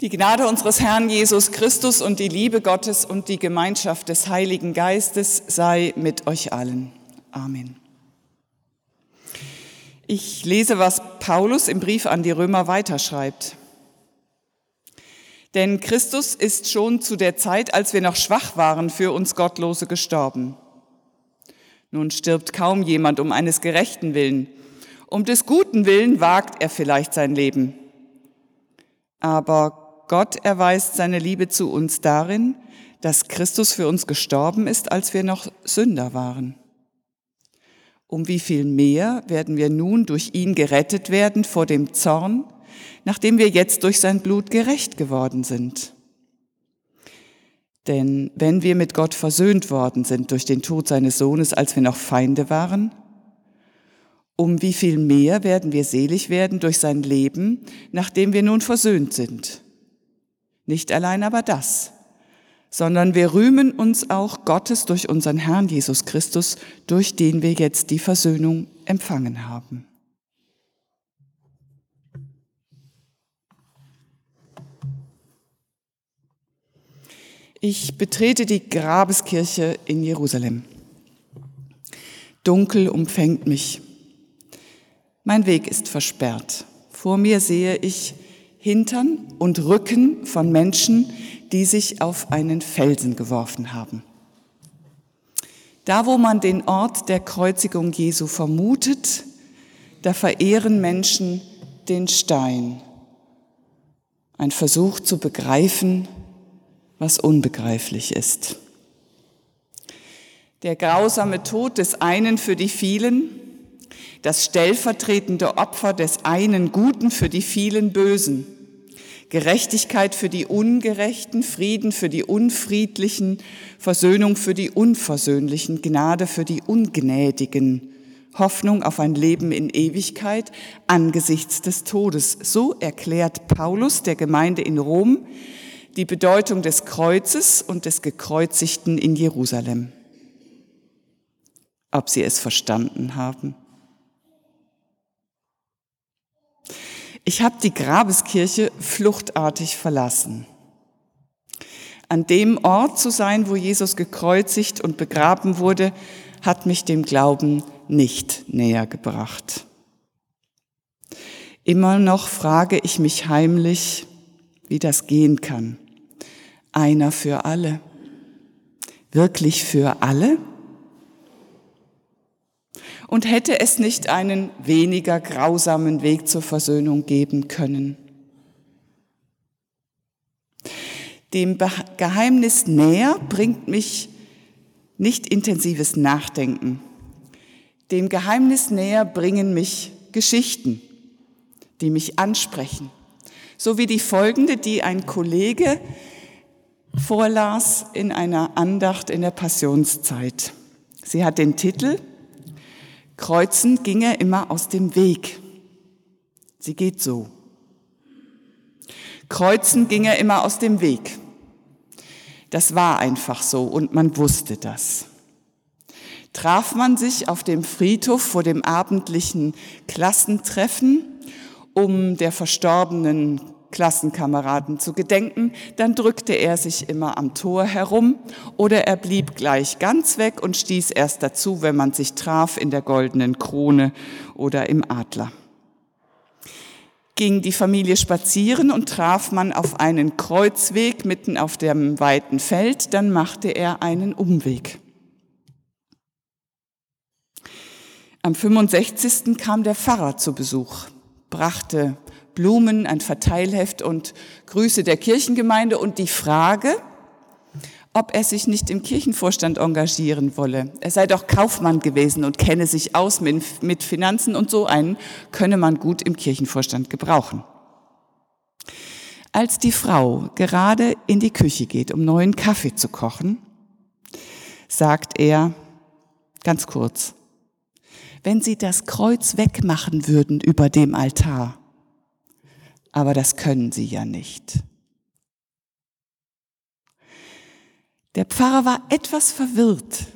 Die Gnade unseres Herrn Jesus Christus und die Liebe Gottes und die Gemeinschaft des Heiligen Geistes sei mit euch allen. Amen. Ich lese, was Paulus im Brief an die Römer weiterschreibt. Denn Christus ist schon zu der Zeit, als wir noch schwach waren, für uns Gottlose gestorben. Nun stirbt kaum jemand um eines gerechten Willen. Um des guten Willen wagt er vielleicht sein Leben. Aber Gott erweist seine Liebe zu uns darin, dass Christus für uns gestorben ist, als wir noch Sünder waren. Um wie viel mehr werden wir nun durch ihn gerettet werden vor dem Zorn, nachdem wir jetzt durch sein Blut gerecht geworden sind. Denn wenn wir mit Gott versöhnt worden sind durch den Tod seines Sohnes, als wir noch Feinde waren, um wie viel mehr werden wir selig werden durch sein Leben, nachdem wir nun versöhnt sind. Nicht allein aber das, sondern wir rühmen uns auch Gottes durch unseren Herrn Jesus Christus, durch den wir jetzt die Versöhnung empfangen haben. Ich betrete die Grabeskirche in Jerusalem. Dunkel umfängt mich. Mein Weg ist versperrt. Vor mir sehe ich Hintern und Rücken von Menschen, die sich auf einen Felsen geworfen haben. Da, wo man den Ort der Kreuzigung Jesu vermutet, da verehren Menschen den Stein. Ein Versuch zu begreifen, was unbegreiflich ist. Der grausame Tod des einen für die vielen, das stellvertretende Opfer des einen Guten für die vielen Bösen, Gerechtigkeit für die Ungerechten, Frieden für die Unfriedlichen, Versöhnung für die Unversöhnlichen, Gnade für die Ungnädigen, Hoffnung auf ein Leben in Ewigkeit angesichts des Todes. So erklärt Paulus der Gemeinde in Rom die Bedeutung des Kreuzes und des Gekreuzigten in Jerusalem. Ob sie es verstanden haben? Ich habe die Grabeskirche fluchtartig verlassen. An dem Ort zu sein, wo Jesus gekreuzigt und begraben wurde, hat mich dem Glauben nicht näher gebracht. Immer noch frage ich mich heimlich, wie das gehen kann. Einer für alle. Wirklich für alle? Und hätte es nicht einen weniger grausamen Weg zur Versöhnung geben können? Dem Geheimnis näher bringt mich nicht intensives Nachdenken. Dem Geheimnis näher bringen mich Geschichten, die mich ansprechen. So wie die folgende, die ein Kollege vorlas in einer Andacht in der Passionszeit. Sie hat den Titel Kreuzen ging er immer aus dem Weg. Sie geht so. Kreuzen ging er immer aus dem Weg. Das war einfach so und man wusste das. Traf man sich auf dem Friedhof vor dem abendlichen Klassentreffen, um der verstorbenen Klassenkameraden zu gedenken, dann drückte er sich immer am Tor herum oder er blieb gleich ganz weg und stieß erst dazu, wenn man sich traf in der goldenen Krone oder im Adler. Ging die Familie spazieren und traf man auf einen Kreuzweg mitten auf dem weiten Feld, dann machte er einen Umweg. Am 65. kam der Pfarrer zu Besuch, brachte Blumen, ein Verteilheft und Grüße der Kirchengemeinde und die Frage, ob er sich nicht im Kirchenvorstand engagieren wolle. Er sei doch Kaufmann gewesen und kenne sich aus mit Finanzen und so einen könne man gut im Kirchenvorstand gebrauchen. Als die Frau gerade in die Küche geht, um neuen Kaffee zu kochen, sagt er ganz kurz, wenn Sie das Kreuz wegmachen würden über dem Altar, aber das können sie ja nicht. Der Pfarrer war etwas verwirrt,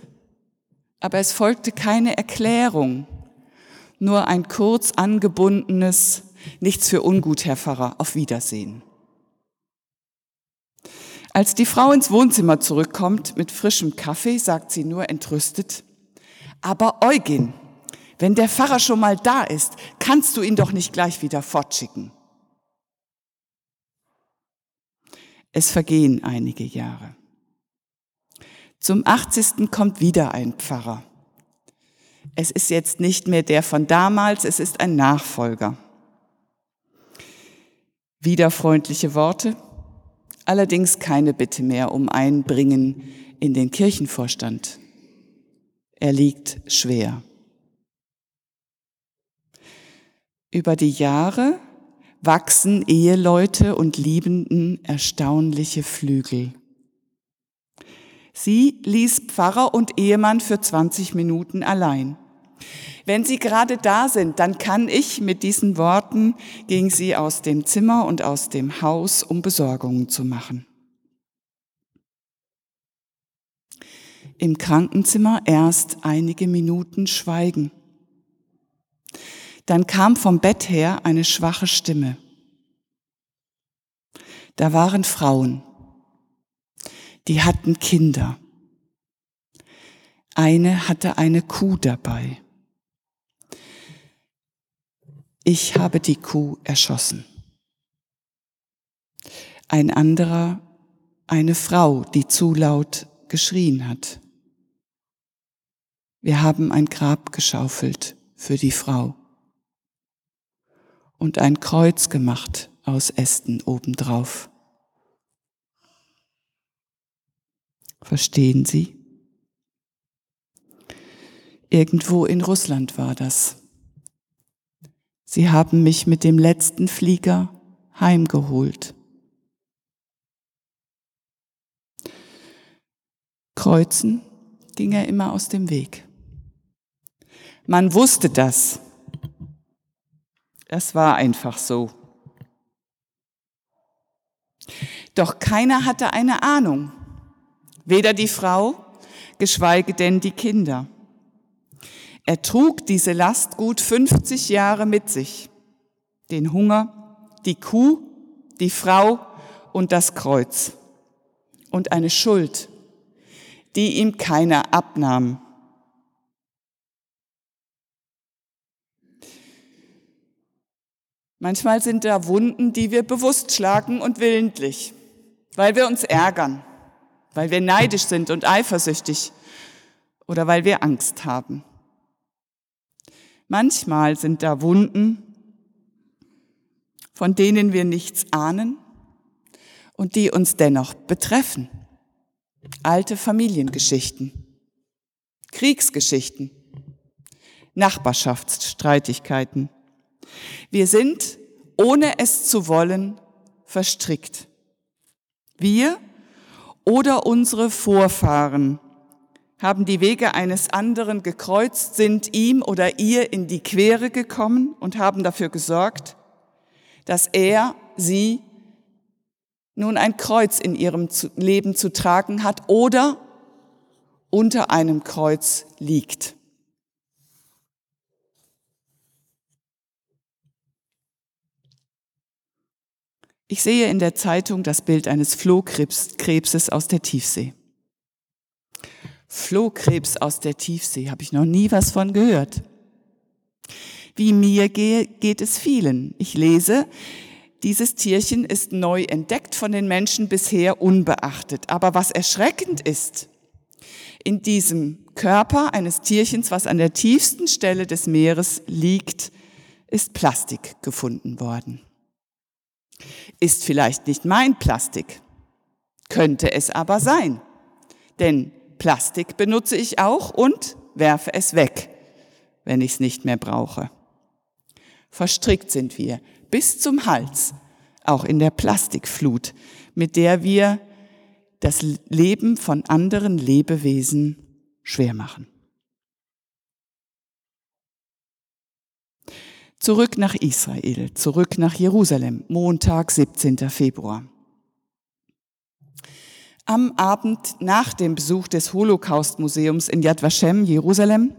aber es folgte keine Erklärung, nur ein kurz angebundenes Nichts für ungut, Herr Pfarrer, auf Wiedersehen. Als die Frau ins Wohnzimmer zurückkommt mit frischem Kaffee, sagt sie nur entrüstet, aber Eugen, wenn der Pfarrer schon mal da ist, kannst du ihn doch nicht gleich wieder fortschicken. Es vergehen einige Jahre. Zum 80. kommt wieder ein Pfarrer. Es ist jetzt nicht mehr der von damals, es ist ein Nachfolger. Wieder freundliche Worte, allerdings keine Bitte mehr um Einbringen in den Kirchenvorstand. Er liegt schwer. Über die Jahre wachsen Eheleute und Liebenden erstaunliche Flügel. Sie ließ Pfarrer und Ehemann für 20 Minuten allein. Wenn Sie gerade da sind, dann kann ich mit diesen Worten, ging sie aus dem Zimmer und aus dem Haus, um Besorgungen zu machen. Im Krankenzimmer erst einige Minuten Schweigen. Dann kam vom Bett her eine schwache Stimme. Da waren Frauen, die hatten Kinder. Eine hatte eine Kuh dabei. Ich habe die Kuh erschossen. Ein anderer, eine Frau, die zu laut geschrien hat. Wir haben ein Grab geschaufelt für die Frau und ein Kreuz gemacht aus Ästen obendrauf. Verstehen Sie? Irgendwo in Russland war das. Sie haben mich mit dem letzten Flieger heimgeholt. Kreuzen ging er immer aus dem Weg. Man wusste das. Das war einfach so. Doch keiner hatte eine Ahnung. Weder die Frau, geschweige denn die Kinder. Er trug diese Last gut 50 Jahre mit sich. Den Hunger, die Kuh, die Frau und das Kreuz. Und eine Schuld, die ihm keiner abnahm. Manchmal sind da Wunden, die wir bewusst schlagen und willentlich, weil wir uns ärgern, weil wir neidisch sind und eifersüchtig oder weil wir Angst haben. Manchmal sind da Wunden, von denen wir nichts ahnen und die uns dennoch betreffen. Alte Familiengeschichten, Kriegsgeschichten, Nachbarschaftsstreitigkeiten. Wir sind, ohne es zu wollen, verstrickt. Wir oder unsere Vorfahren haben die Wege eines anderen gekreuzt, sind ihm oder ihr in die Quere gekommen und haben dafür gesorgt, dass er, sie nun ein Kreuz in ihrem Leben zu tragen hat oder unter einem Kreuz liegt. Ich sehe in der Zeitung das Bild eines Flohkrebses aus der Tiefsee. Flohkrebs aus der Tiefsee, habe ich noch nie was von gehört. Wie mir gehe, geht es vielen. Ich lese, dieses Tierchen ist neu entdeckt von den Menschen bisher unbeachtet. Aber was erschreckend ist, in diesem Körper eines Tierchens, was an der tiefsten Stelle des Meeres liegt, ist Plastik gefunden worden. Ist vielleicht nicht mein Plastik, könnte es aber sein. Denn Plastik benutze ich auch und werfe es weg, wenn ich es nicht mehr brauche. Verstrickt sind wir bis zum Hals, auch in der Plastikflut, mit der wir das Leben von anderen Lebewesen schwer machen. Zurück nach Israel, zurück nach Jerusalem, Montag, 17. Februar. Am Abend nach dem Besuch des Holocaust-Museums in Yad Vashem, Jerusalem,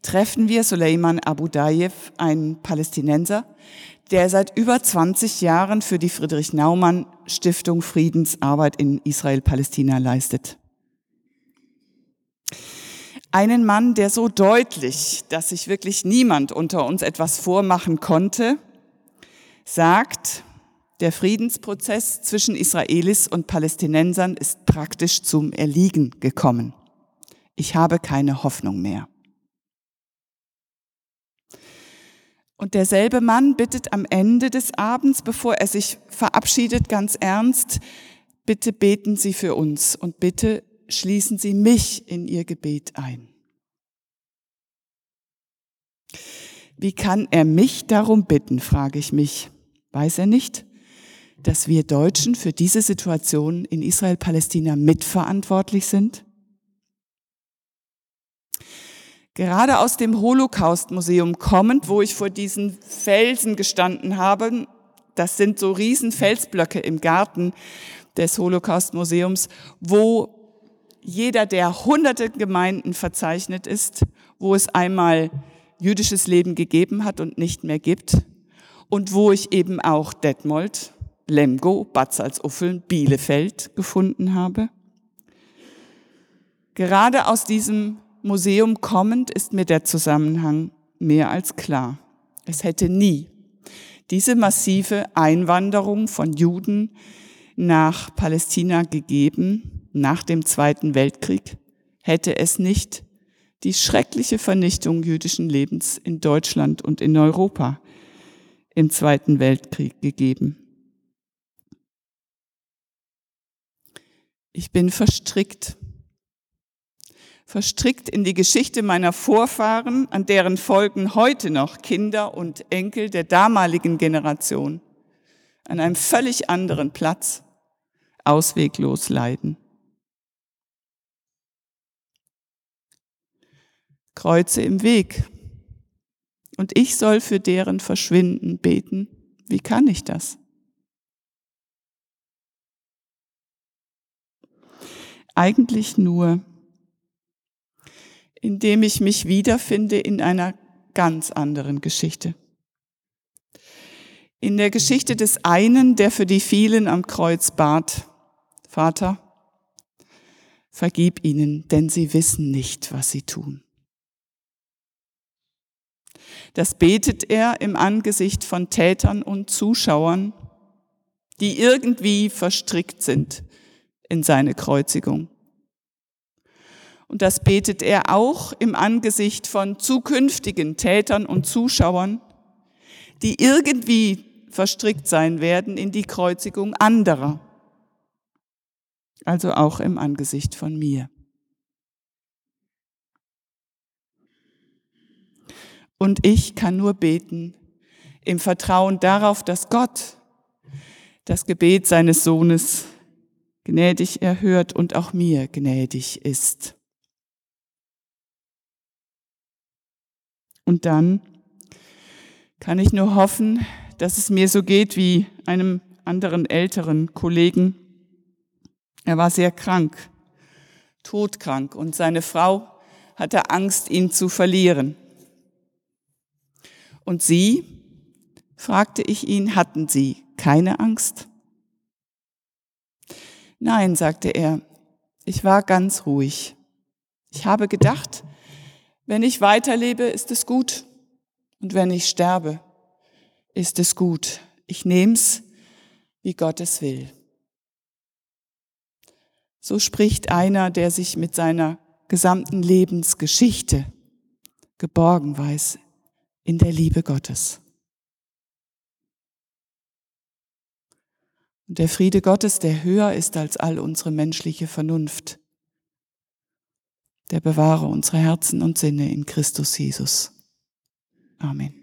treffen wir Suleiman Abu Dayev, einen Palästinenser, der seit über 20 Jahren für die Friedrich Naumann Stiftung Friedensarbeit in Israel-Palästina leistet. Einen Mann, der so deutlich, dass sich wirklich niemand unter uns etwas vormachen konnte, sagt, der Friedensprozess zwischen Israelis und Palästinensern ist praktisch zum Erliegen gekommen. Ich habe keine Hoffnung mehr. Und derselbe Mann bittet am Ende des Abends, bevor er sich verabschiedet, ganz ernst, bitte beten Sie für uns und bitte schließen Sie mich in Ihr Gebet ein. Wie kann er mich darum bitten, frage ich mich. Weiß er nicht, dass wir Deutschen für diese Situation in Israel-Palästina mitverantwortlich sind? Gerade aus dem Holocaust-Museum kommend, wo ich vor diesen Felsen gestanden habe, das sind so riesen Felsblöcke im Garten des Holocaust-Museums, wo jeder der hunderte Gemeinden verzeichnet ist, wo es einmal jüdisches Leben gegeben hat und nicht mehr gibt und wo ich eben auch Detmold, Lemgo, Bad Salzuffeln, Bielefeld gefunden habe. Gerade aus diesem Museum kommend ist mir der Zusammenhang mehr als klar. Es hätte nie diese massive Einwanderung von Juden nach Palästina gegeben, nach dem Zweiten Weltkrieg, hätte es nicht die schreckliche Vernichtung jüdischen Lebens in Deutschland und in Europa im Zweiten Weltkrieg gegeben. Ich bin verstrickt verstrickt in die Geschichte meiner Vorfahren, an deren Folgen heute noch Kinder und Enkel der damaligen Generation an einem völlig anderen Platz ausweglos leiden. Kreuze im Weg. Und ich soll für deren Verschwinden beten. Wie kann ich das? Eigentlich nur, indem ich mich wiederfinde in einer ganz anderen Geschichte. In der Geschichte des einen, der für die vielen am Kreuz bat, Vater, vergib ihnen, denn sie wissen nicht, was sie tun. Das betet er im Angesicht von Tätern und Zuschauern, die irgendwie verstrickt sind in seine Kreuzigung. Und das betet er auch im Angesicht von zukünftigen Tätern und Zuschauern, die irgendwie verstrickt sein werden in die Kreuzigung anderer. Also auch im Angesicht von mir. Und ich kann nur beten im Vertrauen darauf, dass Gott das Gebet seines Sohnes gnädig erhört und auch mir gnädig ist. Und dann kann ich nur hoffen, dass es mir so geht wie einem anderen älteren Kollegen. Er war sehr krank, todkrank und seine Frau hatte Angst, ihn zu verlieren. Und Sie, fragte ich ihn, hatten Sie keine Angst? Nein, sagte er, ich war ganz ruhig. Ich habe gedacht, wenn ich weiterlebe, ist es gut. Und wenn ich sterbe, ist es gut. Ich nehm's, wie Gott es will. So spricht einer, der sich mit seiner gesamten Lebensgeschichte geborgen weiß in der Liebe Gottes. Und der Friede Gottes, der höher ist als all unsere menschliche Vernunft, der bewahre unsere Herzen und Sinne in Christus Jesus. Amen.